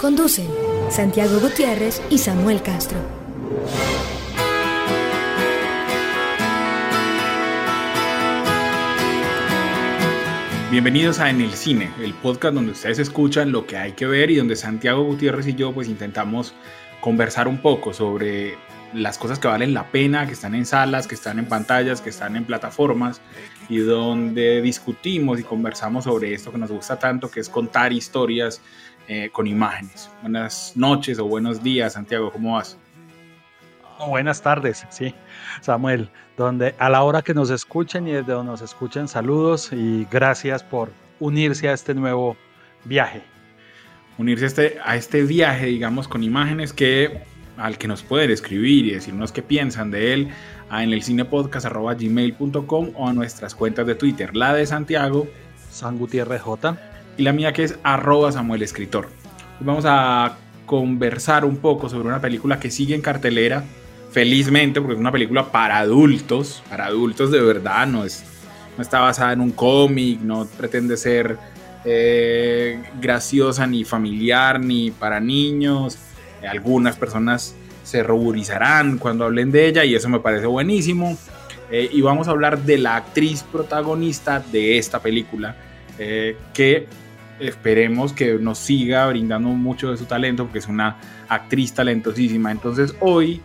Conducen Santiago Gutiérrez y Samuel Castro. Bienvenidos a En el Cine, el podcast donde ustedes escuchan lo que hay que ver y donde Santiago Gutiérrez y yo pues intentamos conversar un poco sobre las cosas que valen la pena, que están en salas, que están en pantallas, que están en plataformas y donde discutimos y conversamos sobre esto que nos gusta tanto, que es contar historias eh, con imágenes. Buenas noches o buenos días, Santiago, ¿cómo vas? buenas tardes, sí, Samuel, donde a la hora que nos escuchen y desde donde nos escuchen, saludos y gracias por unirse a este nuevo viaje. Unirse a este, a este viaje, digamos, con imágenes que al que nos pueden escribir y decirnos qué piensan de él a en el cinepodcast.gmail.com o a nuestras cuentas de Twitter, la de Santiago, San Gutiérrez J, y la mía que es arroba Samuel Escritor. Hoy vamos a conversar un poco sobre una película que sigue en cartelera, felizmente, porque es una película para adultos, para adultos de verdad, no, es, no está basada en un cómic, no pretende ser eh, graciosa ni familiar ni para niños. Algunas personas se ruborizarán cuando hablen de ella y eso me parece buenísimo. Eh, y vamos a hablar de la actriz protagonista de esta película, eh, que esperemos que nos siga brindando mucho de su talento, porque es una actriz talentosísima. Entonces hoy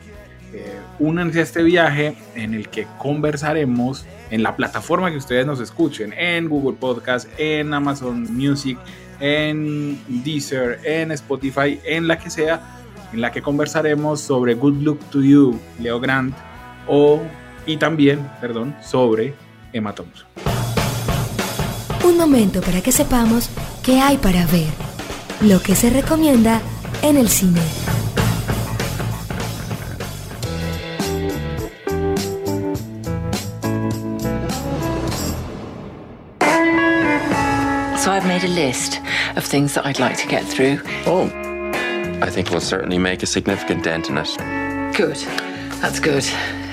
eh, únanse a este viaje en el que conversaremos en la plataforma que ustedes nos escuchen, en Google Podcast, en Amazon Music, en Deezer, en Spotify, en la que sea, en la que conversaremos sobre Good Look to You, Leo Grant, o, y también, perdón, sobre Emma Thompson. Un momento para que sepamos qué hay para ver, lo que se recomienda en el cine. So I've made a list of things that I'd like to get through. Oh, I think we'll certainly make a significant dent in it. Good. That's good.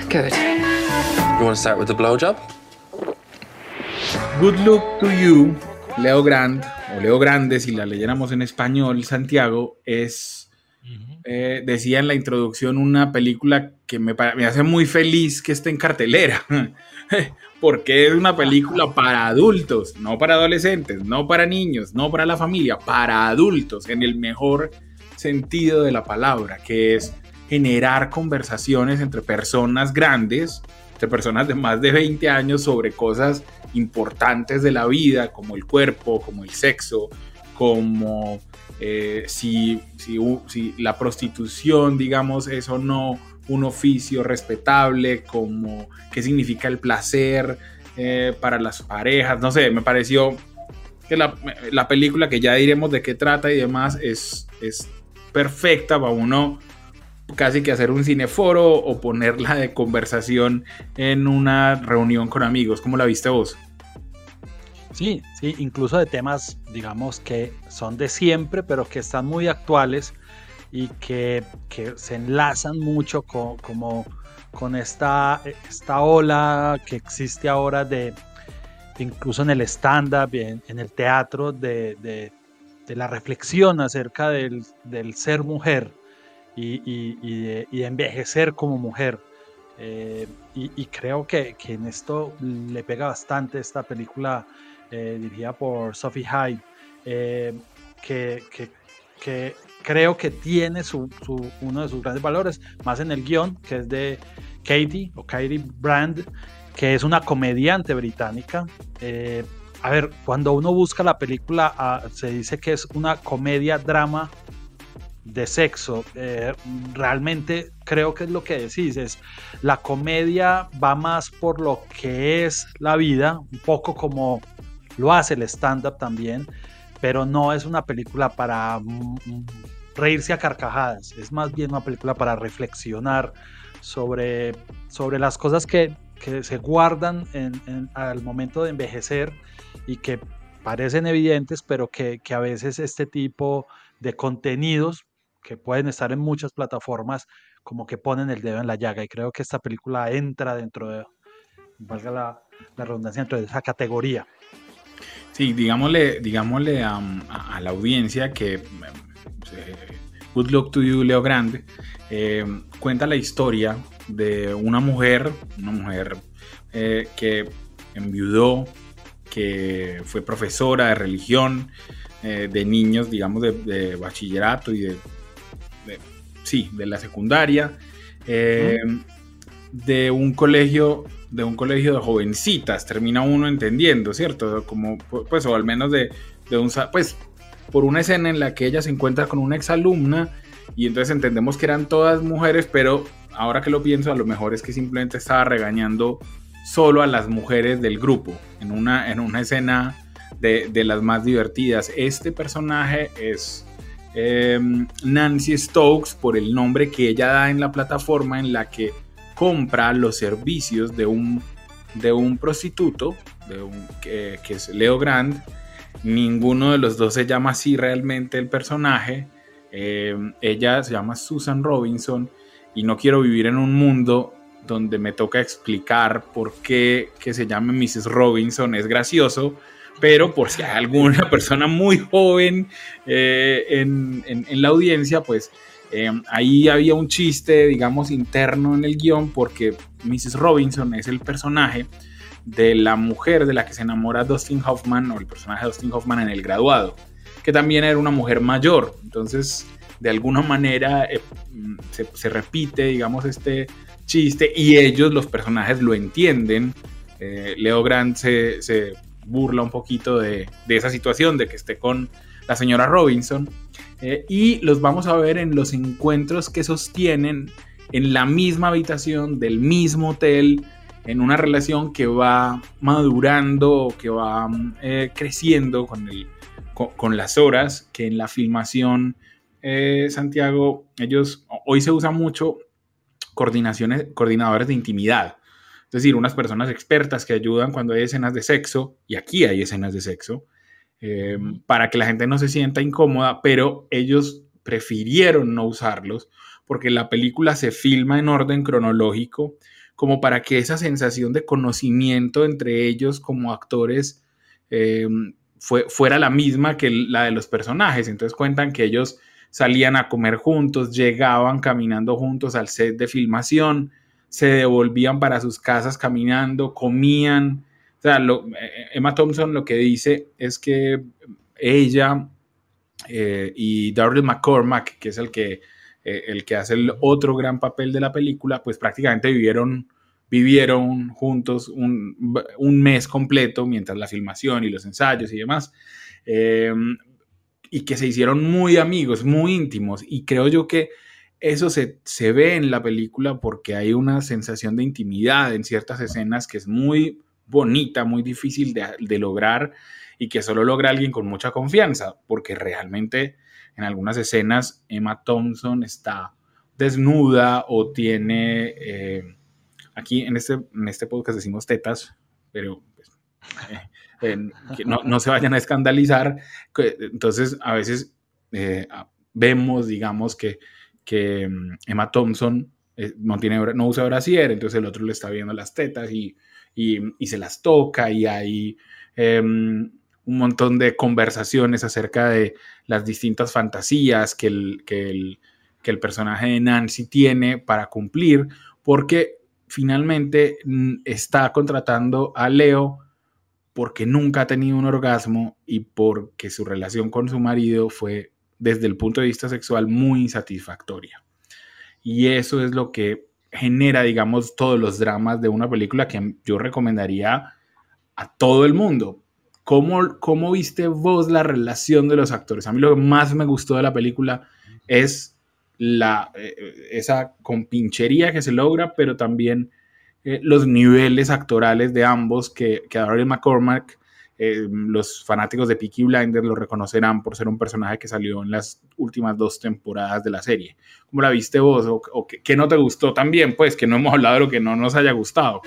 Good. You want to start with the blowjob? Good Look to You, Leo Grant, o Leo Grande, si la leyéramos en español, Santiago, es, eh, decía en la introducción, una película que me, me hace muy feliz que esté en cartelera. porque es una película para adultos, no para adolescentes, no para niños, no para la familia, para adultos, en el mejor sentido de la palabra, que es generar conversaciones entre personas grandes, entre personas de más de 20 años sobre cosas importantes de la vida, como el cuerpo, como el sexo, como eh, si, si, si la prostitución, digamos, es o no un oficio respetable, como qué significa el placer eh, para las parejas, no sé, me pareció que la, la, película, que ya diremos de qué trata y demás, es, es perfecta para uno casi que hacer un cineforo o ponerla de conversación en una reunión con amigos. ¿Cómo la viste vos? Sí, sí, incluso de temas, digamos, que son de siempre, pero que están muy actuales y que, que se enlazan mucho con, como, con esta, esta ola que existe ahora de, incluso en el stand-up, en, en, el teatro, de, de, de, la reflexión acerca del, del ser mujer y, y, y, de, y, de, envejecer como mujer. Eh, y, creo que, que, en esto le pega bastante esta película eh, dirigida por Sophie Hyde, eh, que, que, que creo que tiene su, su, uno de sus grandes valores, más en el guion, que es de Katie o Katie Brand, que es una comediante británica. Eh, a ver, cuando uno busca la película, uh, se dice que es una comedia drama de sexo. Eh, realmente creo que es lo que decís, es la comedia va más por lo que es la vida, un poco como lo hace el stand-up también pero no es una película para reírse a carcajadas, es más bien una película para reflexionar sobre, sobre las cosas que, que se guardan en, al momento de envejecer y que parecen evidentes, pero que, que, a veces este tipo de contenidos que pueden estar en muchas plataformas como que ponen el dedo en la llaga y creo que esta película entra dentro de, valga la, redundancia, dentro de esa categoría. Sí, digámosle, digámosle a, la audiencia que eh, Good Luck to You, Leo Grande, eh, cuenta la historia de una mujer, una mujer eh, que enviudó, que fue profesora de religión, de niños, digamos, de, bachillerato y de, sí, de la secundaria, de un colegio de un colegio de jovencitas, termina uno entendiendo, ¿cierto? Como, pues, o al menos de, de un, pues, por una escena en la que ella se encuentra con una exalumna y entonces entendemos que eran todas mujeres, pero ahora que lo pienso, a lo mejor es que simplemente estaba regañando solo a las mujeres del grupo, en una, en una escena de las más divertidas. Este personaje es em, Nancy Stokes por el nombre que ella da en la plataforma en la que compra los servicios de un, de un prostituto, de un, que, es Leo Grand. Ninguno de los dos se llama así realmente el personaje. Eh, ella se llama Susan Robinson y no quiero vivir en un mundo donde me toca explicar por qué que se llame Mrs. Robinson es gracioso, pero por si hay alguna persona muy joven eh, en, la audiencia, pues Em, ahí había un chiste, digamos, interno en el guion porque Mrs. Robinson es el personaje de la mujer de la que se enamora Dustin Hoffman o el personaje de Dustin Hoffman en el graduado, que también era una mujer mayor. Entonces, de alguna manera eh, se, repite, digamos, este chiste y ellos, los personajes, lo entienden. Eh, Leo Grant se, burla un poquito de, esa situación, de que esté con la señora Robinson. Eh, y los vamos a ver en los encuentros que sostienen en la misma habitación del mismo hotel, en una relación que va madurando, que va eh, creciendo con, el, con, las horas, que en la filmación, eh, Santiago, ellos, hoy se usa mucho coordinaciones, coordinadores de intimidad. Es decir, unas personas expertas que ayudan cuando hay escenas de sexo, y aquí hay escenas de sexo, eh, para que la gente no se sienta incómoda, pero ellos prefirieron no usarlos porque la película se filma en orden cronológico como para que esa sensación de conocimiento entre ellos como actores eh, fue, fuera la misma que la de los personajes. Entonces cuentan que ellos salían a comer juntos, llegaban caminando juntos al set de filmación, se devolvían para sus casas caminando, comían, sea, eh, Emma Thompson lo que dice es que ella eh, y Darryl McCormack, que es el que, eh, el que hace el otro gran papel de la película, pues prácticamente vivieron, vivieron juntos un, mes completo mientras la filmación y los ensayos y demás. y que se hicieron muy amigos, muy íntimos. Y creo yo que eso se, se ve en la película porque hay una sensación de intimidad en ciertas escenas que es muy bonita, muy difícil de, lograr y que solo logra alguien con mucha confianza, porque realmente en algunas escenas Emma Thompson está desnuda o tiene, eh, aquí en este, en este podcast decimos tetas, pero pues, eh, que no, se vayan a escandalizar. Entonces, a veces eh, vemos, digamos, que, que mm, Emma Thompson no, tiene, no usa brasier, entonces el otro le está viendo las tetas y y, se las toca y hay em, un montón de conversaciones acerca de las distintas fantasías que el, que el, que el personaje de Nancy tiene para cumplir, porque finalmente mm, está contratando a Leo porque nunca ha tenido un orgasmo y porque su relación con su marido fue desde el punto de vista sexual muy insatisfactoria. Y eso es lo que genera, digamos, todos los dramas de una película que yo recomendaría a todo el mundo. ¿Cómo, ¿Cómo viste vos la relación de los actores? A mí lo que más me gustó de la película es la, eh, esa compinchería que se logra, pero también eh, los niveles actorales de ambos, que, que Daryl McCormack eh, los fanáticos de Peaky Blinders lo reconocerán por ser un personaje que salió en las últimas dos temporadas de la serie. ¿Cómo la viste vos? ¿O, qué, no te gustó también? Pues que no hemos hablado de lo que no nos haya gustado.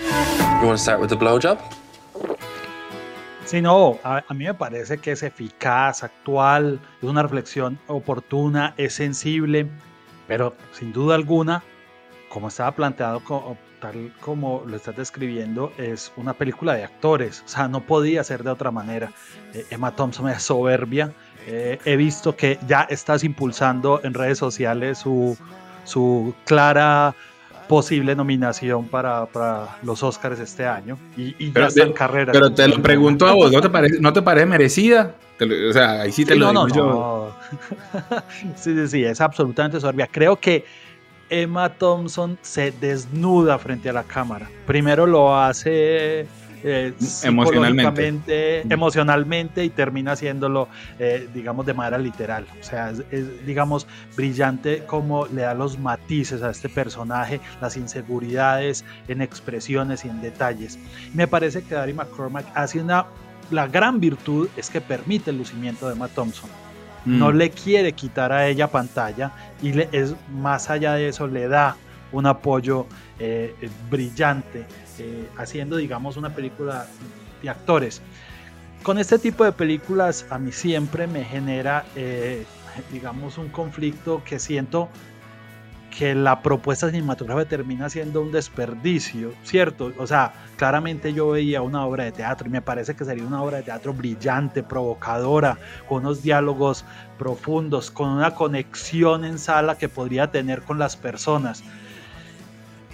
Sí, no, a, a, mí me parece que es eficaz, actual, es una reflexión oportuna, es sensible, pero sin duda alguna, como estaba planteado tal como lo estás describiendo, es una película de actores. O sea, no podía ser de otra manera. Eh, Emma Thompson es soberbia. Eh, he visto que ya estás impulsando en redes sociales su, su clara posible nominación para, para, los Oscars este año y, y ya está en carrera. Pero te lo pregunto a vos, ¿no te parece, ¿no te parece merecida? o sea, ahí sí te lo digo yo. sí, sí, sí, es absolutamente soberbia. Creo que Emma Thompson se desnuda frente a la cámara. Primero lo hace eh, emocionalmente. emocionalmente y termina haciéndolo, eh, digamos, de manera literal. O sea, es, digamos, brillante como le da los matices a este personaje, las inseguridades en expresiones y en detalles. Me parece que Dari McCormack hace una... La gran virtud es que permite el lucimiento de Emma Thompson no mm. le quiere quitar a ella pantalla y le, es más allá de eso le da un apoyo eh, brillante eh, haciendo digamos una película de actores con este tipo de películas a mí siempre me genera eh, digamos un conflicto que siento que la propuesta cinematográfica termina siendo un desperdicio, ¿cierto? O sea, claramente yo veía una obra de teatro y me parece que sería una obra de teatro brillante, provocadora, con unos diálogos profundos, con una conexión en sala que podría tener con las personas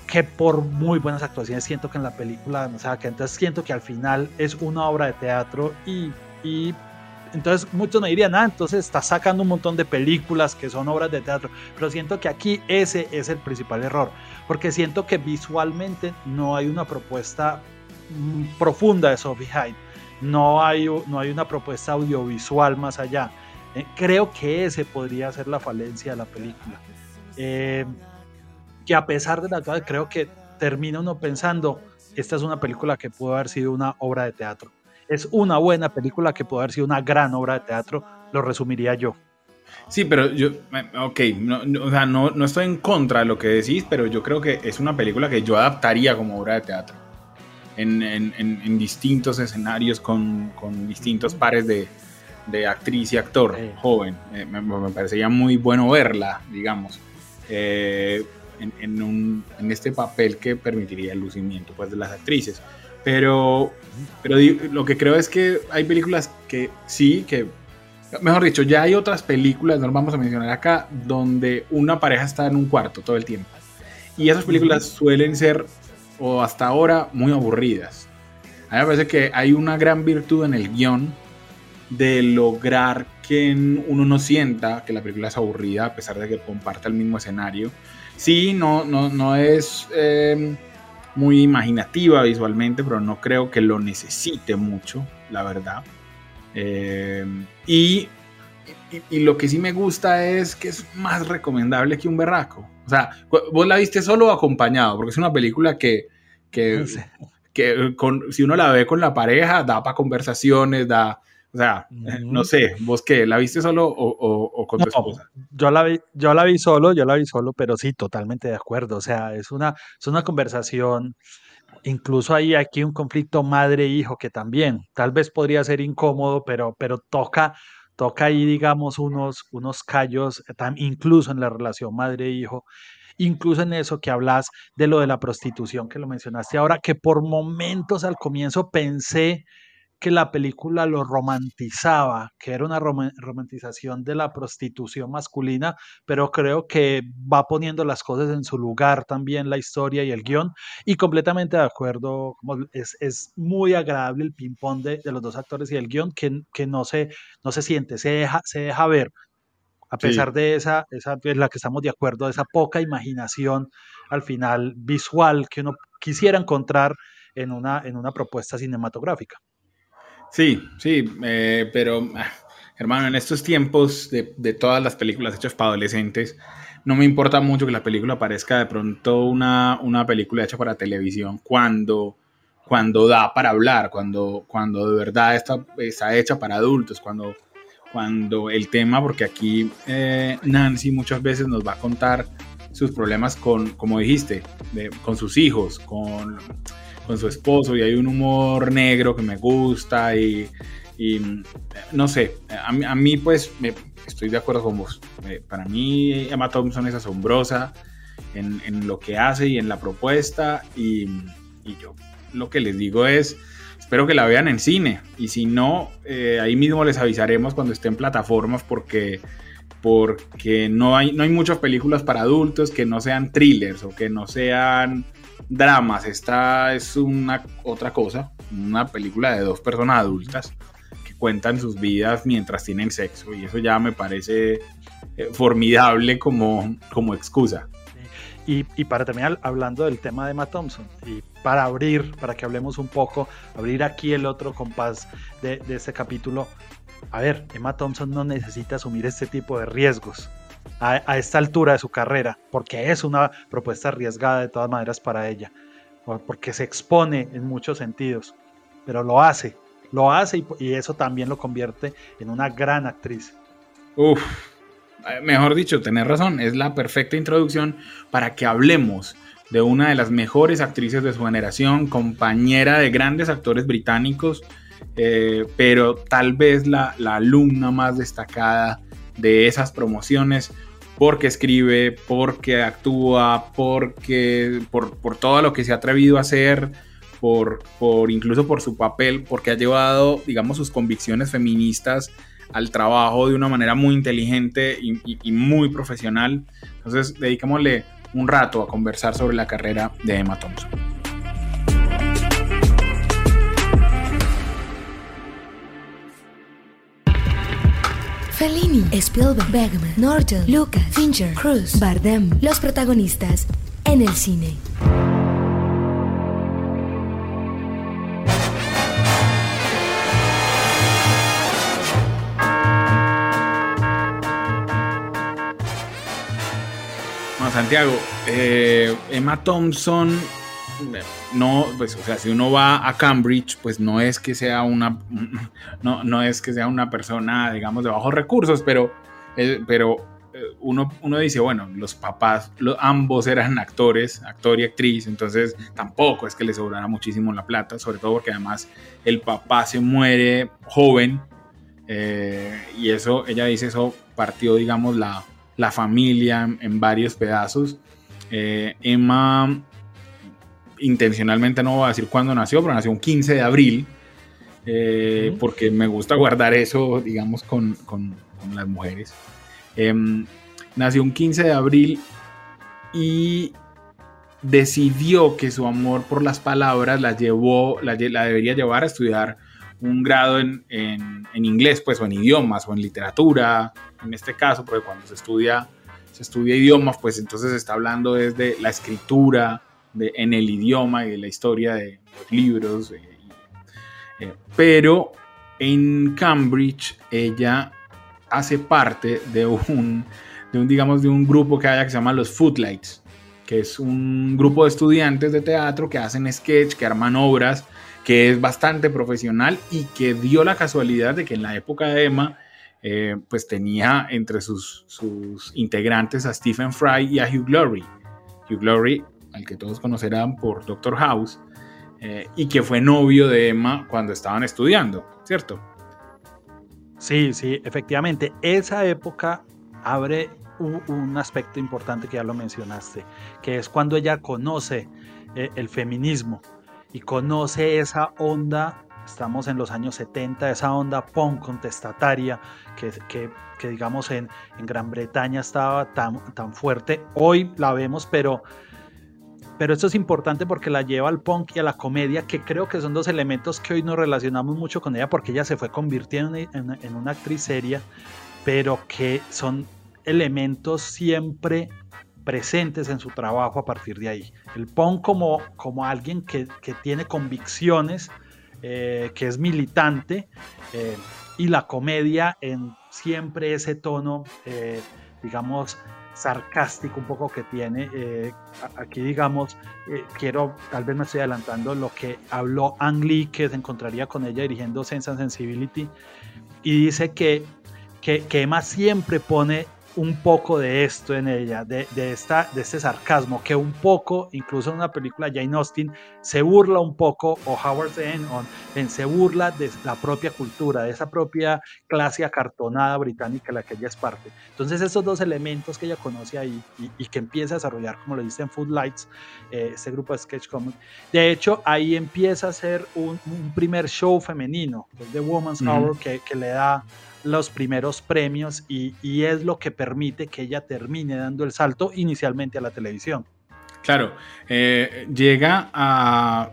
que por muy buenas actuaciones siento que en la película, o sea, que entonces siento que al final es una obra de teatro y, entonces muchos me dirían, ah, entonces está sacando un montón de películas que son obras de teatro, pero siento que aquí ese es el principal error, porque siento que visualmente no hay una propuesta mm, profunda de Sophie Hyde, no hay, no hay una propuesta audiovisual más allá. Eh, creo que ese podría ser la falencia de la película. Eh, que a pesar de la creo que termina uno pensando, esta es una película que pudo haber sido una obra de teatro es una buena película que puede haber sido una gran obra de teatro, lo resumiría yo. Sí, pero yo, ok, no, o sea, no, no, estoy en contra de lo que decís, pero yo creo que es una película que yo adaptaría como obra de teatro. En, en, en, distintos escenarios con, con distintos pares de, de, actriz y actor joven. Eh, me, me, parecería muy bueno verla, digamos, eh, en, un, en, este papel que permitiría el lucimiento pues, de las actrices. Pero, pero lo que creo es que hay películas que sí, que, mejor dicho, ya hay otras películas, no vamos a mencionar acá, donde una pareja está en un cuarto todo el tiempo. Y esas películas suelen ser, o hasta ahora, muy aburridas. A mí me parece que hay una gran virtud en el guion de lograr que uno no sienta que la película es aburrida a pesar de que comparte el mismo escenario. Sí, no, no, no es... Eh, muy imaginativa visualmente, pero no creo que lo necesite mucho, la verdad. Eh, y, y, lo que sí me gusta es que es más recomendable que un berraco. O sea, vos la viste solo o acompañado, porque es una película que, que, que con, si uno la ve con la pareja, da para conversaciones, da, o sea, no sé, vos qué, ¿la viste solo o, con tu esposa? Yo la, vi, yo la vi solo, yo la vi solo, pero sí, totalmente de acuerdo. O sea, es una, es una conversación, incluso hay aquí un conflicto madre-hijo que también, tal vez podría ser incómodo, pero, pero toca, toca ahí, digamos, unos, unos callos, incluso en la relación madre-hijo incluso en eso que hablas de lo de la prostitución que lo mencionaste ahora, que por momentos al comienzo pensé que la película lo romantizaba, que era una romantización de la prostitución masculina, pero creo que va poniendo las cosas en su lugar también la historia y el guion, y completamente de acuerdo, es, es muy agradable el ping-pong de, de, los dos actores y el guion, que, que no, se, no se siente, se deja, se deja ver, a pesar de esa, esa, es la que estamos de acuerdo, esa poca imaginación al final visual que uno quisiera encontrar en una, en una propuesta cinematográfica. Sí, sí, eh, pero ah, hermano, en estos tiempos de, de, todas las películas hechas para adolescentes, no me importa mucho que la película parezca de pronto una, una película hecha para televisión cuando, cuando da para hablar, cuando, cuando de verdad está, está hecha para adultos, cuando, cuando el tema, porque aquí eh, Nancy muchas veces nos va a contar sus problemas con, como dijiste, con sus hijos, con, con, su esposo, y hay un humor negro que me gusta y, no sé, a, mí pues estoy de acuerdo con vos. Eh, para mí Emma Thompson es asombrosa en, lo que hace y en la propuesta y, y yo lo que les digo es, espero que la vean en cine y si no, eh, ahí mismo les avisaremos cuando esté en plataformas porque, porque no, hay, no hay muchas películas para adultos que no sean thrillers o que no sean dramas. Esta es una otra cosa, una película de dos personas adultas que cuentan sus vidas mientras tienen sexo y eso ya me parece eh, formidable como, como excusa. Y, y, para terminar, hablando del tema de Emma Thompson, y para abrir, para que hablemos un poco, abrir aquí el otro compás de, de este capítulo, a ver, Emma Thompson no necesita asumir este tipo de riesgos a, esta altura de su carrera, porque es una propuesta arriesgada de todas maneras para ella, porque se expone en muchos sentidos, pero lo hace, lo hace y, eso también lo convierte en una gran actriz. Uf, mejor dicho, tener razón, es la perfecta introducción para que hablemos de una de las mejores actrices de su generación, compañera de grandes actores británicos, eh, pero tal vez la, la, alumna más destacada de esas promociones, porque escribe, porque actúa, porque por, por todo lo que se ha atrevido a hacer, por, por incluso por su papel, porque ha llevado, digamos, sus convicciones feministas al trabajo de una manera muy inteligente y, y, muy profesional. Entonces, dedicémosle un rato a conversar sobre la carrera de Emma Thompson. Fellini, Spielberg, Bergman, Norton, Lucas, Fincher, Cruz, Bardem, los protagonistas en el cine. Santiago, eh, Emma Thompson, no, pues, o sea, si uno va a Cambridge, pues no es que sea una, no, no es que sea una persona, digamos, de bajos recursos, pero, eh, pero uno, uno dice, bueno, los papás, ambos eran actores, actor y actriz, entonces tampoco es que les sobrara muchísimo la plata, sobre todo porque además el papá se muere joven, eh, y eso, ella dice, eso partió, digamos, la la familia en varios pedazos. Eh, Emma, intencionalmente no voy a decir cuándo nació, pero nació un 15 de abril, eh, porque me gusta guardar eso, digamos, con, con, con las mujeres. Eh, nació un 15 de abril y decidió que su amor por las palabras la llevó, la, la debería llevar a estudiar un grado en, en, en, inglés, pues, o en idiomas, o en literatura, en este caso, porque cuando se estudia, se estudia idiomas, pues entonces se está hablando desde la escritura de, en el idioma y de la historia de los libros. Eh, eh, pero en Cambridge ella hace parte de un, de un, digamos, de un grupo que haya que se llama los Footlights, que es un grupo de estudiantes de teatro que hacen sketch, que arman obras, que es bastante profesional y que dio la casualidad de que en la época de Emma eh, pues tenía entre sus, sus, integrantes a Stephen Fry y a Hugh Glory. Hugh Glory, al que todos conocerán por Doctor House, eh, y que fue novio de Emma cuando estaban estudiando, ¿cierto? Sí, sí, efectivamente. Esa época abre un, un aspecto importante que ya lo mencionaste, que es cuando ella conoce eh, el feminismo y conoce esa onda estamos en los años 70, esa onda punk contestataria que, que, que digamos en, en, Gran Bretaña estaba tan, tan fuerte. Hoy la vemos, pero, pero esto es importante porque la lleva al punk y a la comedia, que creo que son dos elementos que hoy nos relacionamos mucho con ella porque ella se fue convirtiendo en, una actriz seria, pero que son elementos siempre presentes en su trabajo a partir de ahí. El punk como, como alguien que, que tiene convicciones, eh, que es militante, eh, y la comedia en siempre ese tono, eh, digamos, sarcástico un poco que tiene. Eh, aquí, digamos, eh, quiero, tal vez me estoy adelantando, lo que habló Ang Lee, que se encontraría con ella dirigiendo Sense and Sensibility, y dice que, que, que Emma siempre pone un poco de esto en ella, de, esta, de este sarcasmo, que un poco, incluso en una película Jane Austen, se burla un poco, o Howard Zahn, en, se burla de la propia cultura, de esa propia clase acartonada británica de la que ella es parte. Entonces esos dos elementos que ella conoce ahí y, que empieza a desarrollar, como lo dice en Footlights, eh, este grupo de Sketch Comic, de hecho ahí empieza a ser un, primer show femenino, el The Woman's Hour, que, que le da los primeros premios y, es lo que permite que ella termine dando el salto inicialmente a la televisión. Claro, eh, llega a,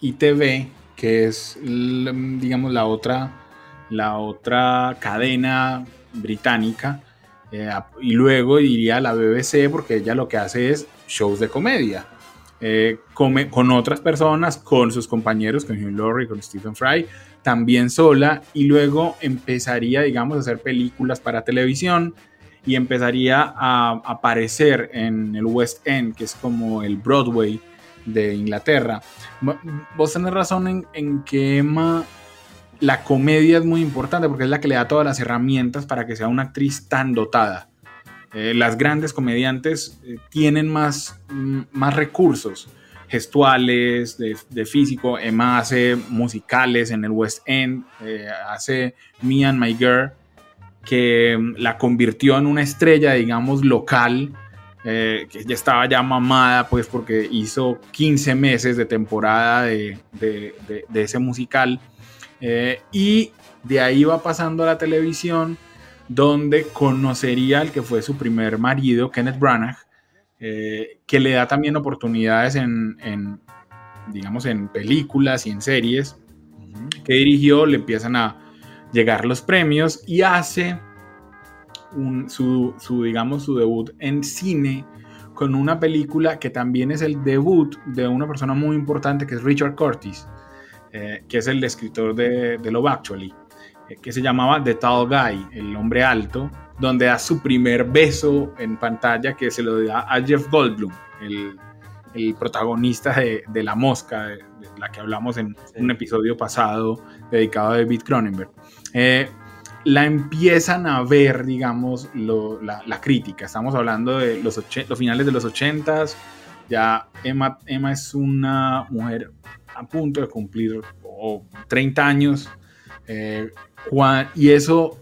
ITV, que es, digamos, la otra, la otra cadena británica, eh, y luego iría a la BBC porque ella lo que hace es shows de comedia. Eh, con otras personas, con sus compañeros, con Hugh Laurie, con Stephen Fry, también sola y luego empezaría, digamos, a hacer películas para televisión y empezaría a aparecer en el West End, que es como el Broadway de Inglaterra. Vos tenés razón en, que Emma, la comedia es muy importante porque es la que le da todas las herramientas para que sea una actriz tan dotada. Eh, las grandes comediantes eh, tienen más, mm, más recursos gestuales, de, físico. Emma hace musicales en el West End, eh, hace Me and My Girl, que mm, la convirtió en una estrella, digamos, local, eh, que ya estaba ya mamada, pues porque hizo 15 meses de temporada de, ese musical. Eh, y de ahí va pasando a la televisión, donde conocería al que fue su primer marido, Kenneth Branagh, eh, que le da también oportunidades en, digamos, en películas y en series que dirigió, le empiezan a llegar los premios y hace su, digamos, su debut en cine con una película que también es el debut de una persona muy importante que es Richard Curtis, eh, que es el escritor de, de Love Actually, eh, que se llamaba The Tall Guy, el hombre alto, donde da su primer beso en pantalla que se lo da a Jeff Goldblum, el, protagonista de, La Mosca, de, la que hablamos en un episodio pasado dedicado a David Cronenberg. Eh, la empiezan a ver, digamos, la, crítica. Estamos hablando de los, los finales de los 80 Ya Emma, Emma es una mujer a punto de cumplir 30 años. Eh, y eso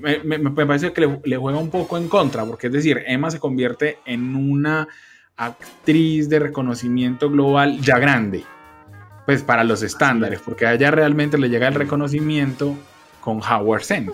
me, parece que le, juega un poco en contra, porque es decir, Emma se convierte en una actriz de reconocimiento global ya grande, pues para los estándares, porque a ella realmente le llega el reconocimiento con Howard Zinn.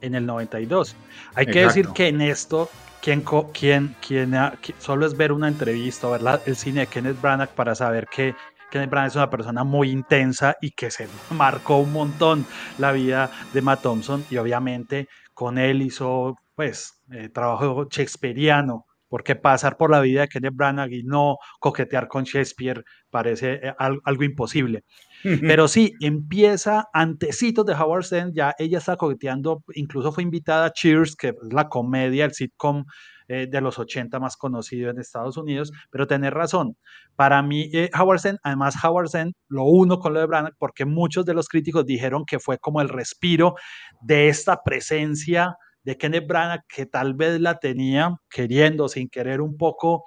En el 92. Hay que decir que en esto, quien, quien, quien, solo es ver una entrevista o ver el cine de Kenneth Branagh para saber que Kenneth Branagh es una persona muy intensa y que se marcó un montón la vida de Matt Thompson y obviamente con él hizo pues eh, trabajo shakespeariano porque pasar por la vida de Kenneth Branagh y no coquetear con Shakespeare parece eh, algo imposible. Pero sí, empieza antecitos de Howard Stern, ya ella está coqueteando, incluso fue invitada a Cheers, que es la comedia, el sitcom eh, de los 80 más conocido en Estados Unidos, pero tener razón. Para mí, eh, Howard además Howard lo uno con lo de Branagh, porque muchos de los críticos dijeron que fue como el respiro de esta presencia de Kenneth Branagh, que tal vez la tenía queriendo, sin querer, un poco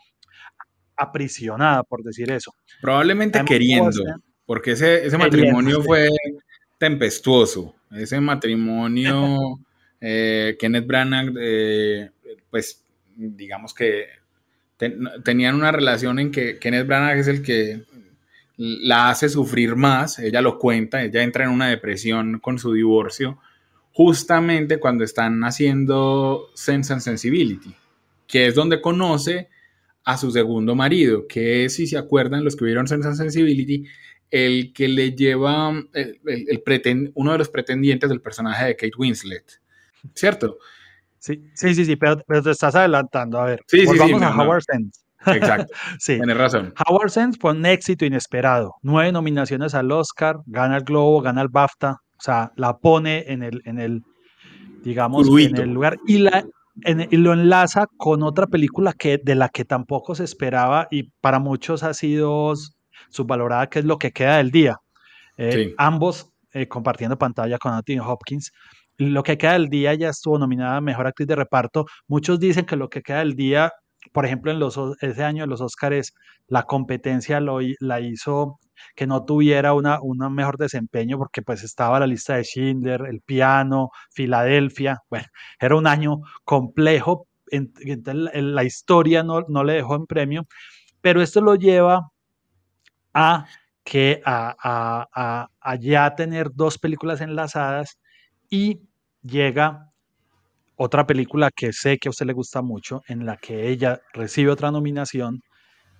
aprisionada, por decir eso. Probablemente queriendo, porque ese, ese matrimonio fue tempestuoso. Ese matrimonio, eh, Kenneth Branagh, pues digamos que tenían una relación en que Kenneth Branagh es el que la hace sufrir más, ella lo cuenta, ella entra en una depresión con su divorcio, justamente cuando están haciendo Sense and Sensibility, que es donde conoce a su segundo marido, que es, si se acuerdan, los que vieron Sense and Sensibility, el que le lleva el, uno de los pretendientes del personaje de Kate Winslet, ¿cierto? Sí, sí, sí, pero, te estás adelantando. A ver, sí, sí, sí, a Howard Sands. Exacto. sí. Tienes razón. Howard Sands fue un éxito inesperado. Nueve nominaciones al Oscar, gana el Globo, gana el BAFTA. O sea, la pone en el, en el digamos, en el lugar. Y, la, y lo enlaza con otra película que, de la que tampoco se esperaba y para muchos ha sido subvalorada, que es Lo que queda del día. Eh, ambos eh, compartiendo pantalla con Anthony Hopkins. Lo que queda del día ya estuvo nominada a Mejor Actriz de Reparto. Muchos dicen que Lo que queda del día, por ejemplo, en los, ese año de los Oscars, la competencia lo, la hizo que no tuviera una, un mejor desempeño porque pues estaba la lista de Schindler, el piano, Filadelfia, bueno, era un año complejo, entonces la historia no, no le dejó en premio, pero esto lo lleva a que a, a, a, ya tener dos películas enlazadas y llega otra película que sé que a usted le gusta mucho, en la que ella recibe otra nominación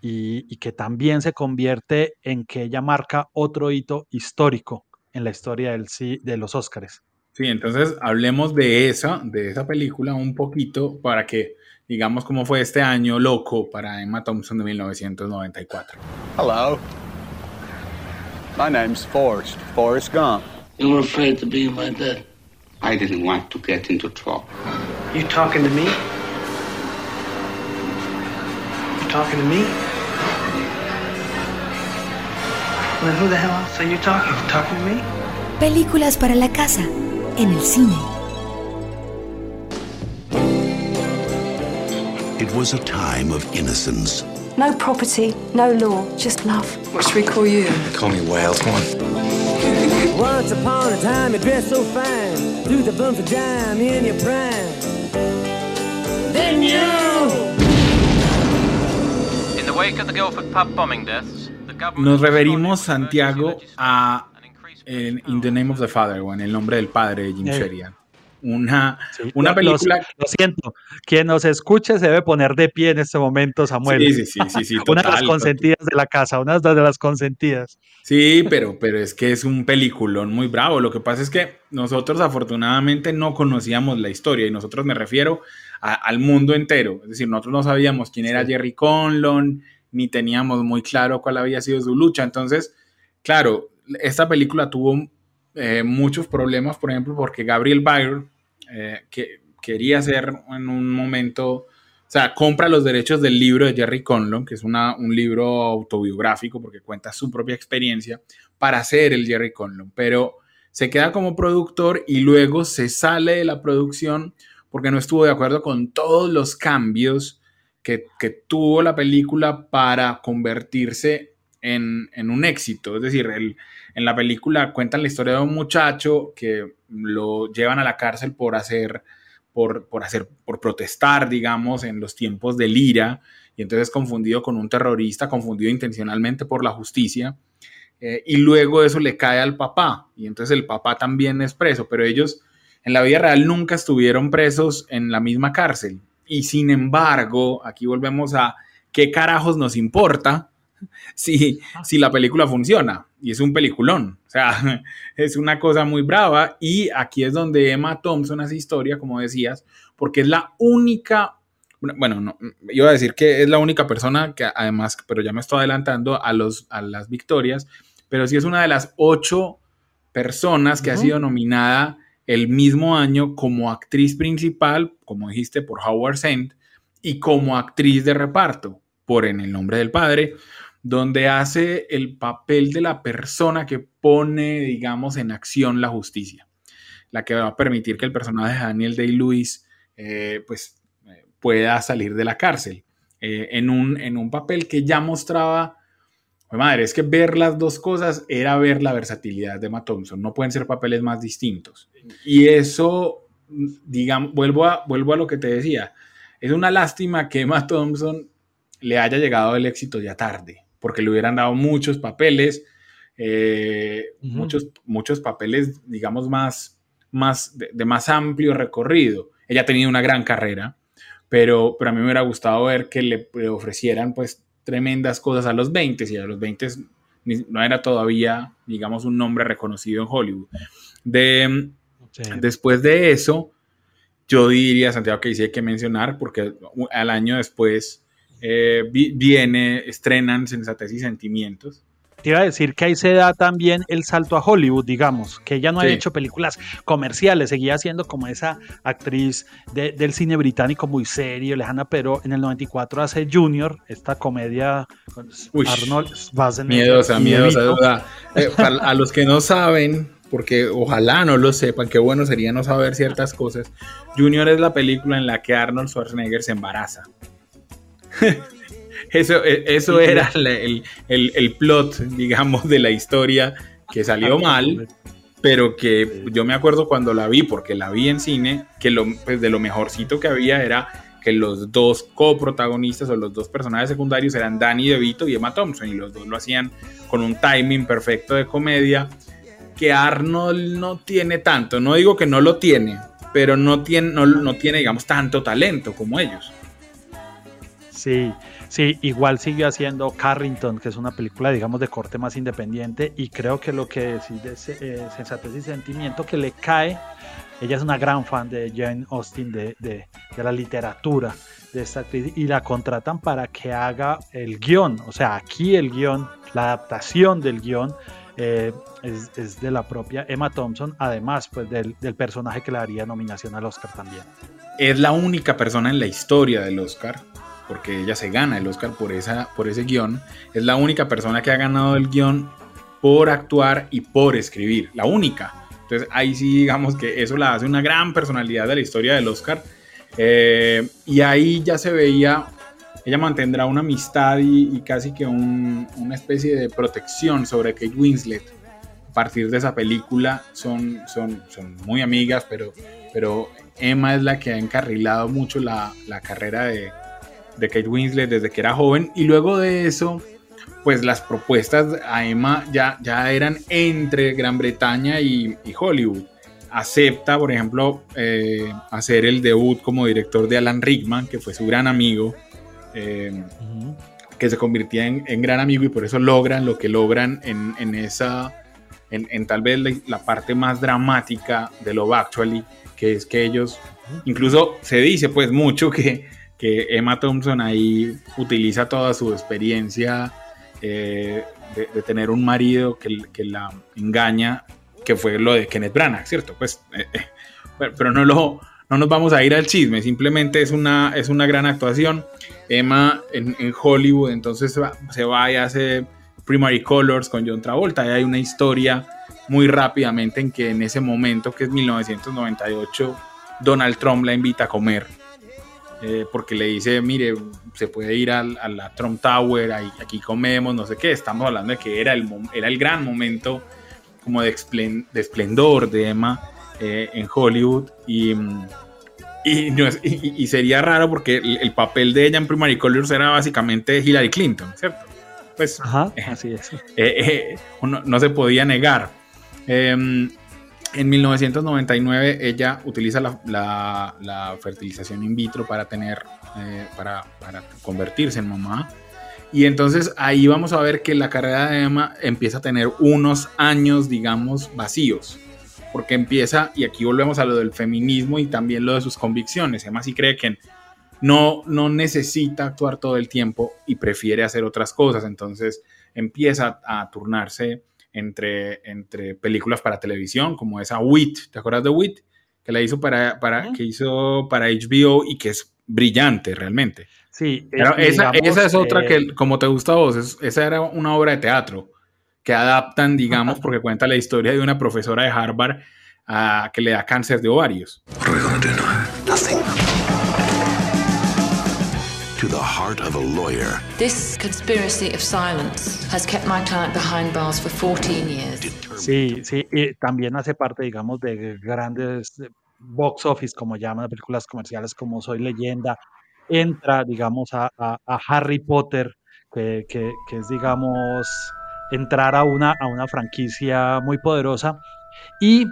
y, que también se convierte en que ella marca otro hito histórico en la historia del, de los Óscares. Sí, entonces hablemos de esa, de esa película un poquito para que digamos cómo fue este año loco para Emma Thompson de 1994. Hello. My name's Forrest, Forrest Gump. You were afraid to be my dad. I didn't want to get into trouble. You talking to me? You talking to me? Well, who the hell else are you talking? Talking to me? Películas para la casa en el cine. It was a time of innocence. No property, no law, just love. What should we call you? Call me Wales. Come on. Once upon a time, you dressed so fine. Threw the bumps of dime in your prime. Then you. In the wake of the Guildford pub bombing deaths, the government... Nos referimos, Santiago, a en In the Name of the Father, o en el nombre del padre de Jim. Sheridan. Una, una película. Lo, siento, quien nos escuche se debe poner de pie en este momento, Samuel. Sí, sí, sí, sí, una de las consentidas de la casa, una de las consentidas. Sí, pero, pero es que es un peliculón muy bravo. Lo que pasa es que nosotros afortunadamente no conocíamos la historia, y nosotros me refiero al mundo entero. Es decir, nosotros no sabíamos quién era Jerry Conlon, ni teníamos muy claro cuál había sido su lucha. Entonces, claro, esta película tuvo eh, muchos problemas, por ejemplo, porque Gabriel Byrne, eh, que quería hacer en un momento, o sea, compra los derechos del libro de Jerry Conlon, que es una, un libro autobiográfico porque cuenta su propia experiencia, para hacer el Jerry Conlon, pero se queda como productor y luego se sale de la producción porque no estuvo de acuerdo con todos los cambios que, que tuvo la película para convertirse en, un éxito. Es decir, el, en la película cuentan la historia de un muchacho que lo llevan a la cárcel por hacer, por, por hacer, por protestar, digamos, en los tiempos de Lira, y entonces confundido con un terrorista, confundido intencionalmente por la justicia, eh, y luego eso le cae al papá, y entonces el papá también es preso, pero ellos en la vida real nunca estuvieron presos en la misma cárcel, y sin embargo, aquí volvemos a qué carajos nos importa si, si la película funciona. Y es un peliculón. O sea, es una cosa muy brava. Y aquí es donde Emma Thompson hace historia, como decías, porque es la única. Bueno, no, iba a decir que es la única persona que además, pero ya me estoy adelantando a, los, a las victorias, pero sí es una de las ocho personas que ha sido nominada el mismo año como actriz principal, como dijiste, por Howard Sand, y como actriz de reparto, por En el nombre del padre, donde hace el papel de la persona que pone, digamos, en acción la justicia, la que va a permitir que el personaje de Daniel Day-Lewis, eh, pues, eh, pueda salir de la cárcel, eh, en, un, en un papel que ya mostraba, madre, es que ver las dos cosas era ver la versatilidad de Emma Thompson, no pueden ser papeles más distintos. Y eso, digamos, vuelvo a, vuelvo a lo que te decía, es una lástima que Emma Thompson le haya llegado el éxito ya tarde porque le hubieran dado muchos papeles, eh, muchos, muchos papeles, digamos, más, más de, más amplio recorrido. Ella ha tenido una gran carrera, pero, pero a mí me hubiera gustado ver que le, ofrecieran pues tremendas cosas a los 20 y a los 20 no era todavía, digamos, un nombre reconocido en Hollywood. De, Después de eso, yo diría, Santiago, que hay que mencionar, porque al año después eh, viene, estrenan Sensatez y Sentimientos, te iba a decir que ahí se da también el salto a Hollywood, digamos, que ella no ha hecho películas comerciales, seguía siendo como esa actriz del cine británico muy serio, lejana, pero en el 94 hace Junior, esta comedia con Arnold Schwarzenegger. Miedosa, miedosa. Eh, a los que no saben, porque ojalá no lo sepan, qué bueno sería no saber ciertas cosas. Junior es la película en la que Arnold Schwarzenegger se embaraza. Eso, e, eso era el, plot, digamos, de la historia que salió mal, pero que yo me acuerdo cuando la vi, porque la vi en cine, que lo, pues, de lo mejorcito que había era que los dos coprotagonistas o los dos personajes secundarios eran Danny DeVito y Emma Thompson, y los dos lo hacían con un timing perfecto de comedia que Arnold no tiene tanto. No digo que no lo tiene, pero no tiene, no, tiene digamos, tanto talento como ellos. Sí, sí, igual sigue haciendo Carrington, que es una película, digamos, de corte más independiente, y creo que lo que sí de eh, sensatez y sentimiento que le cae, ella es una gran fan de Jane Austen, de, de, la literatura de esta actriz, y la contratan para que haga el guion, o sea, aquí el guion, la adaptación del guion, eh, es, de la propia Emma Thompson, además pues del, personaje que le daría nominación al Oscar también. Es la única persona en la historia del Oscar, porque ella se gana el Oscar por, esa, por ese guion, es la única persona que ha ganado el guion por actuar y por escribir, la única. Entonces ahí sí digamos que eso la hace una gran personalidad de la historia del Oscar. Eh, y ahí ya se veía ella mantendrá una amistad y, casi que una especie de protección sobre Kate Winslet. A partir de esa película son, son, son muy amigas, pero, pero Emma es la que ha encarrilado mucho la, carrera de, de Kate Winslet desde que era joven. Y luego de eso, pues las propuestas a Emma ya, ya eran entre Gran Bretaña y, Hollywood. Acepta, por ejemplo, eh, hacer el debut como director de Alan Rickman, que fue su gran amigo eh, que se convirtiera en, gran amigo y por eso logran lo que logran en, esa, en, tal vez la, parte más dramática de Love Actually, que es que ellos, incluso se dice pues mucho que, que Emma Thompson ahí utiliza toda su experiencia eh, de, tener un marido que, que, la engaña, que fue lo de Kenneth Branagh, ¿cierto? Pues, eh, pero no lo no nos vamos a ir al chisme, simplemente es una, es una gran actuación. Emma en, Hollywood, entonces se va, y hace Primary Colors con John Travolta. Y hay una historia muy rápidamente en que en ese momento, que es 1998, Donald Trump la invita a comer. Eh, porque le dice, mire, se puede ir a, la Trump Tower, aquí comemos, no sé qué. Estamos hablando de que era el, era el gran momento como de, de esplendor de Emma eh, en Hollywood y, y, sería raro porque el, papel de ella en Primary Colors era básicamente Hillary Clinton, ¿cierto? Pues eh, así es. Eh, no, se podía negar. En 1999 ella utiliza la, fertilización in vitro para tener, para, para convertirse en mamá. Y entonces ahí vamos a ver que la carrera de Emma empieza a tener unos años, digamos, vacíos porque empieza, y aquí volvemos a lo del feminismo y también lo de sus convicciones. Emma sí cree que no, no necesita actuar todo el tiempo y prefiere hacer otras cosas, entonces empieza a turnarse entre, entre películas para televisión, como esa WIT, ¿te acuerdas de WIT? Que la hizo para, para, que hizo para HBO y que es brillante realmente. Sí, esa, es otra que, eh, como te gusta a vos, esa era una obra de teatro que adaptan, digamos, porque cuenta la historia de una profesora de Harvard uh, que le da cáncer de ovarios. To the heart of a lawyer. This conspiracy of silence has kept my client behind bars for 14 years. Sí, sí, y también hace parte, digamos, de grandes box office, como llaman, películas comerciales como Soy Leyenda. Entra, digamos, a, a, a Harry Potter, que, que, que es, digamos, entrar a una, a una franquicia muy poderosa. Y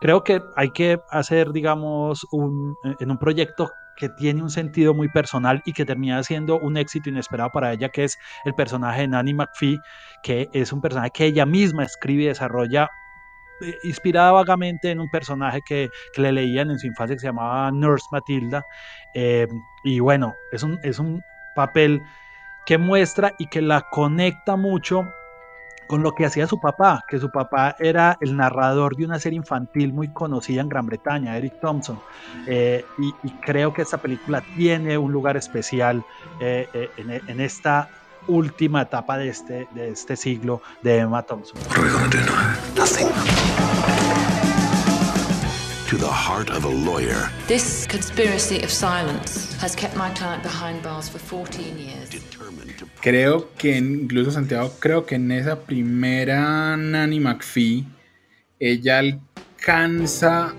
creo que hay que hacer, digamos, un, en un proyecto que tiene un sentido muy personal y que termina siendo un éxito inesperado para ella, que es el personaje de Nanny McPhee, que es un personaje que ella misma escribe y desarrolla eh, inspirada vagamente en un personaje que, que, le leían en su infancia que se llamaba Nurse Matilda. Eh, y bueno, es un, es un papel que muestra y que la conecta mucho con lo que hacía su papá, que su papá era el narrador de una serie infantil muy conocida en Gran Bretaña, Eric Thompson. Eh, y, creo que esta película tiene un lugar especial eh, eh, en, esta última etapa de este, de este siglo de Emma Thompson. to the heart of a lawyer. This conspiracy of silence has kept my client behind bars for 14 years. Creo que incluso Santiago, creo que en esa primera Nanny McPhee, ella alcanza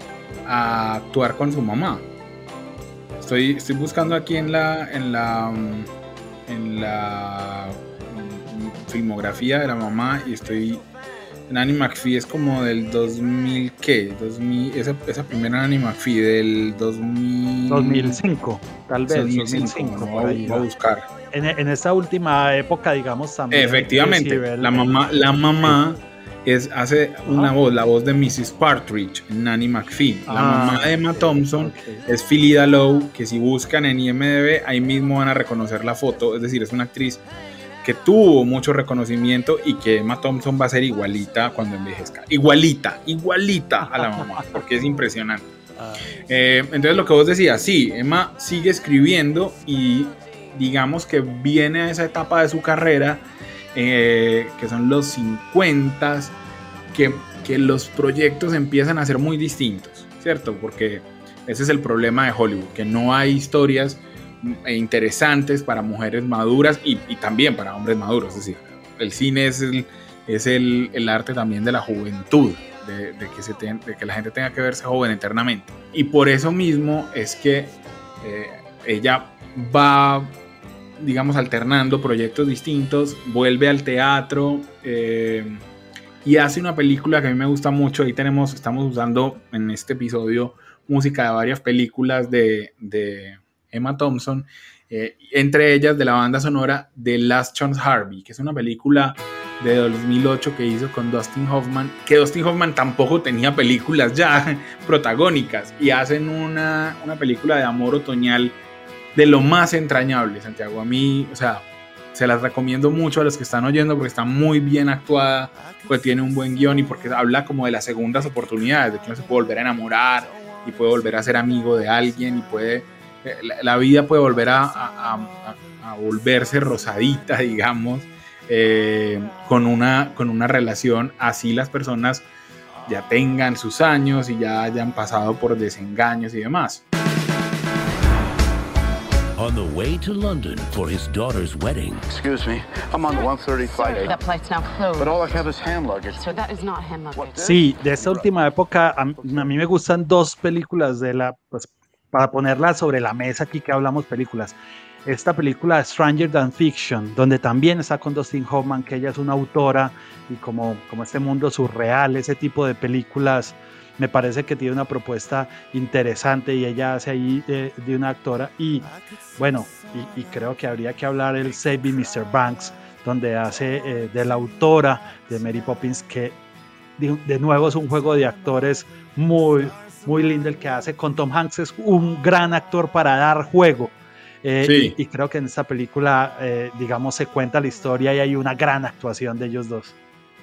a actuar con su mamá. Estoy, estoy buscando aquí en la, en la, en la filmografía de la mamá y estoy Nanny McPhee es como del 2000, ¿qué? 2000, esa, esa primera Nanny McPhee del 2000... 2005, tal vez. 2005, 2005 voy, a, buscar. En, en, esta última época, digamos, también. Efectivamente, la mamá, la mamá es, hace una voz, la voz de Mrs. Partridge, Nanny McPhee. La ah, mamá de Emma Thompson es Philida Lowe, que si buscan en IMDb, ahí mismo van a reconocer la foto, es decir, es una actriz que tuvo mucho reconocimiento y que Emma Thompson va a ser igualita cuando envejezca. Igualita, igualita a la mamá, porque es impresionante. Ah. Eh, entonces lo que vos decías, sí, Emma sigue escribiendo y digamos que viene a esa etapa de su carrera, eh, que son los 50, que, que los proyectos empiezan a ser muy distintos, ¿cierto? Porque ese es el problema de Hollywood, que no hay historias e interesantes para mujeres maduras y, también para hombres maduros. Es decir, el cine es el, es el, el arte también de la juventud, de, que se de, que la gente tenga que verse joven eternamente. Y por eso mismo es que eh, ella va, digamos, alternando proyectos distintos, vuelve al teatro. Eh, y hace una película que a mí me gusta mucho. Ahí tenemos, estamos usando en este episodio música de varias películas de, Emma Thompson, eh, entre ellas de la banda sonora de Last Chance Harvey, que es una película de 2008 que hizo con Dustin Hoffman, que Dustin Hoffman tampoco tenía películas ya protagónicas, y hacen una, una película de amor otoñal de lo más entrañable, Santiago. A mí, o sea, se las recomiendo mucho a los que están oyendo porque está muy bien actuada, pues tiene un buen guion y porque habla como de las segundas oportunidades, de que uno se puede volver a enamorar y puede volver a ser amigo de alguien y puede la, vida puede volver a, volverse rosadita, digamos, eh, con, una, con una relación, así las personas ya tengan sus años y ya hayan pasado por desengaños y demás. On the way to London for his daughter's wedding. Excuse me, I'm on the 135. that flight's now closed. But all I have is hand luggage. So that is not hand luggage. Sí, de esta última época a, a mí me gustan dos películas de la pues, para ponerla sobre la mesa aquí que hablamos películas. Esta película Stranger Than Fiction, donde también está con Dustin Hoffman, que ella es una autora y como, como este mundo surreal, ese tipo de películas, me parece que tiene una propuesta interesante y ella hace ahí de, una actora. Y bueno, y, creo que habría que hablar el Saving Mr. Banks, donde hace eh, de la autora de Mary Poppins, que de, de nuevo es un juego de actores muy, muy lindo el que hace con Tom Hanks, es un gran actor para dar juego. Eh, y, creo que en esta película, eh, digamos, se cuenta la historia y hay una gran actuación de ellos dos.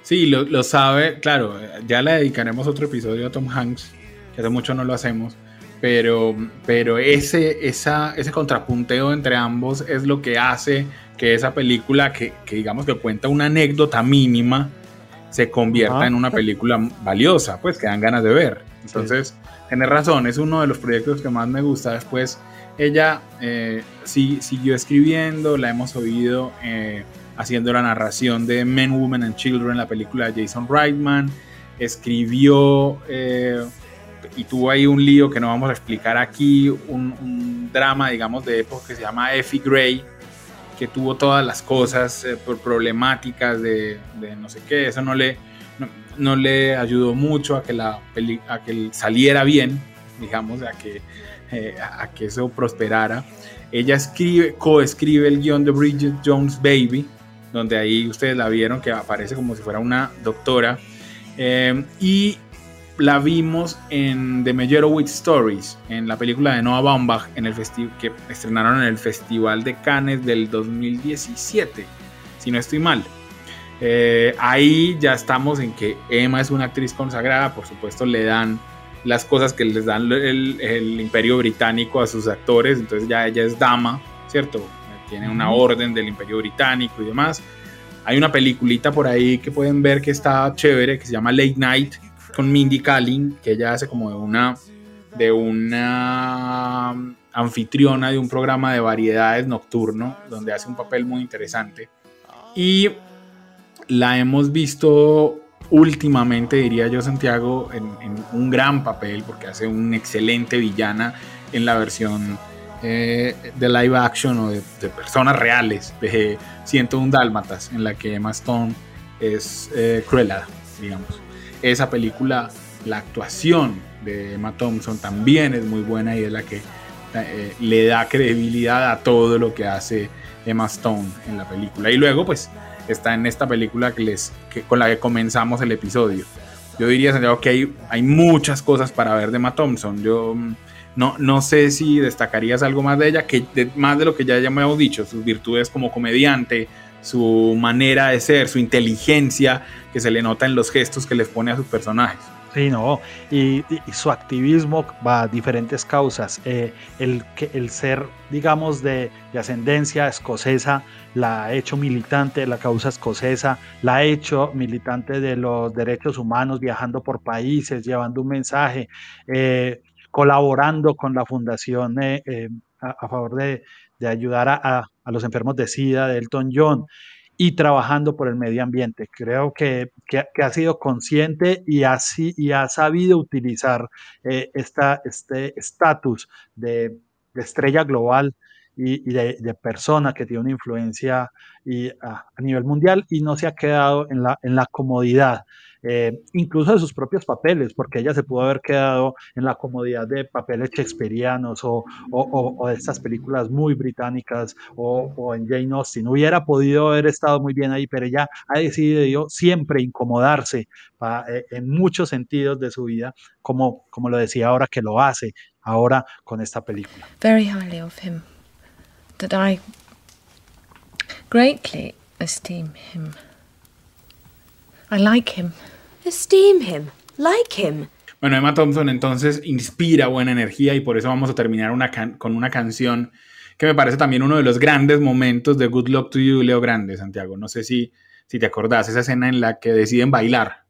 Sí, lo, sabe, claro, ya le dedicaremos otro episodio a Tom Hanks, que hace mucho no lo hacemos, pero, pero ese, esa, ese contrapunteo entre ambos es lo que hace que esa película, que, digamos que cuenta una anécdota mínima, se convierta en una película valiosa, pues que dan ganas de ver. Entonces, Tienes razón, es uno de los proyectos que más me gusta. Después, ella eh, sí, siguió escribiendo, la hemos oído eh, haciendo la narración de Men, Women and Children, la película de Jason Reitman. Escribió eh, y tuvo ahí un lío que no vamos a explicar aquí, un, drama, digamos, de época que se llama Effie Gray, que tuvo todas las cosas por problemáticas de, no sé qué, eso no le no le ayudó mucho a que, la a que saliera bien, digamos, a que, eh, a que eso prosperara. Ella escribe, coescribe el guion de Bridget Jones Baby, donde ahí ustedes la vieron que aparece como si fuera una doctora. Eh, y la vimos en The Meyerowitz Stories, en la película de Noah Baumbach, en el que estrenaron en el Festival de Cannes del 2017, si no estoy mal. Eh, ahí ya estamos en que Emma es una actriz consagrada, por supuesto le dan las cosas que les dan el, el imperio británico a sus actores, entonces ya ella es dama, ¿cierto? Tiene una orden del imperio británico y demás. Hay una peliculita por ahí que pueden ver que está chévere, que se llama Late Night, con Mindy Kaling, que ella hace como de una, de una anfitriona de un programa de variedades nocturno, donde hace un papel muy interesante. Y la hemos visto últimamente, diría yo, Santiago, en, un gran papel, porque hace un excelente villana en la versión eh, de live action o de, personas reales de 101 Dálmatas, en la que Emma Stone es eh, digamos. Esa película, la actuación de Emma Thompson también es muy buena y es la que eh, le da credibilidad a todo lo que hace Emma Stone en la película. Y luego, pues, está en esta película que les, que, con la que comenzamos el episodio. Yo diría, Santiago, que hay, hay muchas cosas para ver de Emma Thompson. Yo mm, no, no sé si destacarías algo más de ella, que más de lo que ya, ya hemos dicho, sus virtudes como comediante, su manera de ser, su inteligencia, que se le nota en los gestos que les pone a sus personajes. Sí, no, y, su activismo va a diferentes causas. Eh, el, el ser, digamos, de, ascendencia escocesa, la ha hecho militante de la causa escocesa, la ha hecho militante de los derechos humanos, viajando por países, llevando un mensaje, eh, colaborando con la fundación eh, a, favor de, ayudar a, a, los enfermos de SIDA de Elton John y trabajando por el medio ambiente. Creo que, que, ha sido consciente y, así, y ha sabido utilizar eh, esta, este estatus de, de, estrella global y, de, de, persona que tiene una influencia y, a, a, nivel mundial y no se ha quedado en la, en la comodidad eh, incluso de sus propios papeles, porque ella se pudo haber quedado en la comodidad de papeles shakespearianos o, o, de estas películas muy británicas o, en Jane Austen. Hubiera podido haber estado muy bien ahí, pero ella ha decidido siempre incomodarse eh, en muchos sentidos de su vida, como, como lo decía ahora que lo hace ahora con esta película. Very highly of him, that I greatly esteem him. I like him. Esteem him. Like him. Bueno, Emma Thompson entonces inspira buena energía y por eso vamos a terminar una con una canción que me parece también uno de los grandes momentos de Good Luck to You, Leo Grande, Santiago. No sé si, si te acordás, esa escena en la que deciden bailar.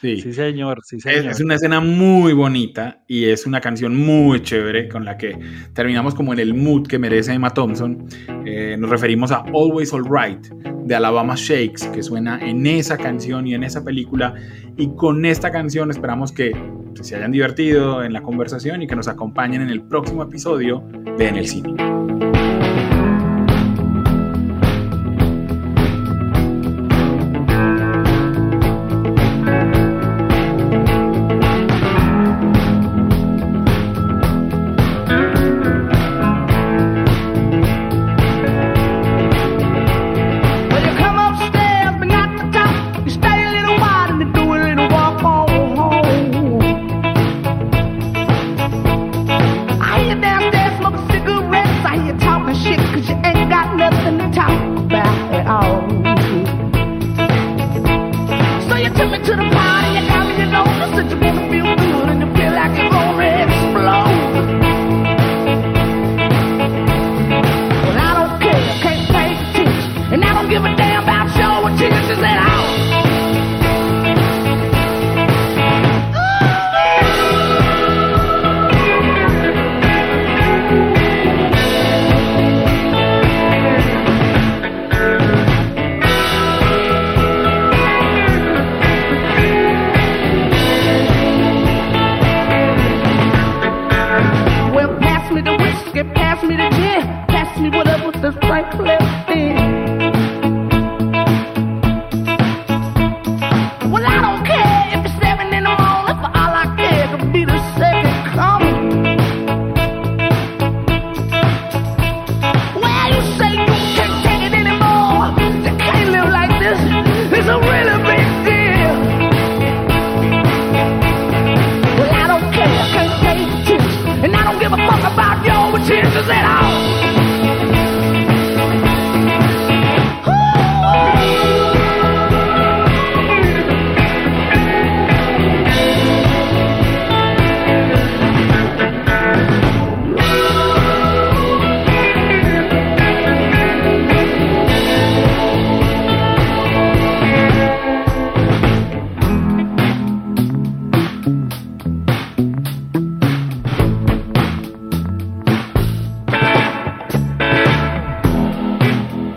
Sí. señor, sí, señor. Es, una escena muy bonita y es una canción muy chévere con la que terminamos como en el mood que merece Emma Thompson. Eh, nos referimos a Always Alright de Alabama Shakes, que suena en esa canción y en esa película. Y con esta canción esperamos que se hayan divertido en la conversación y que nos acompañen en el próximo episodio de En el Cine.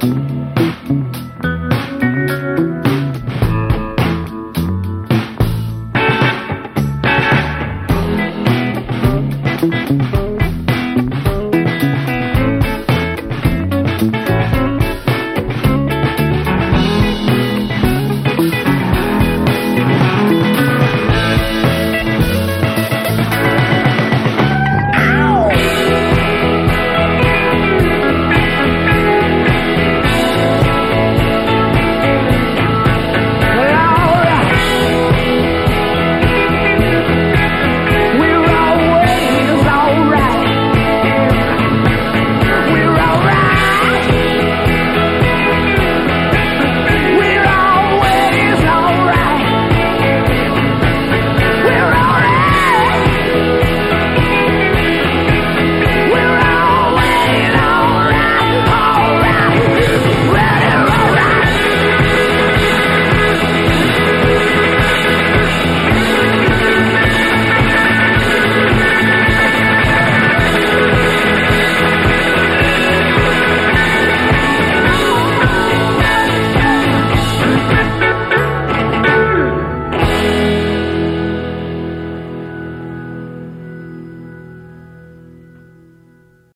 Thank you.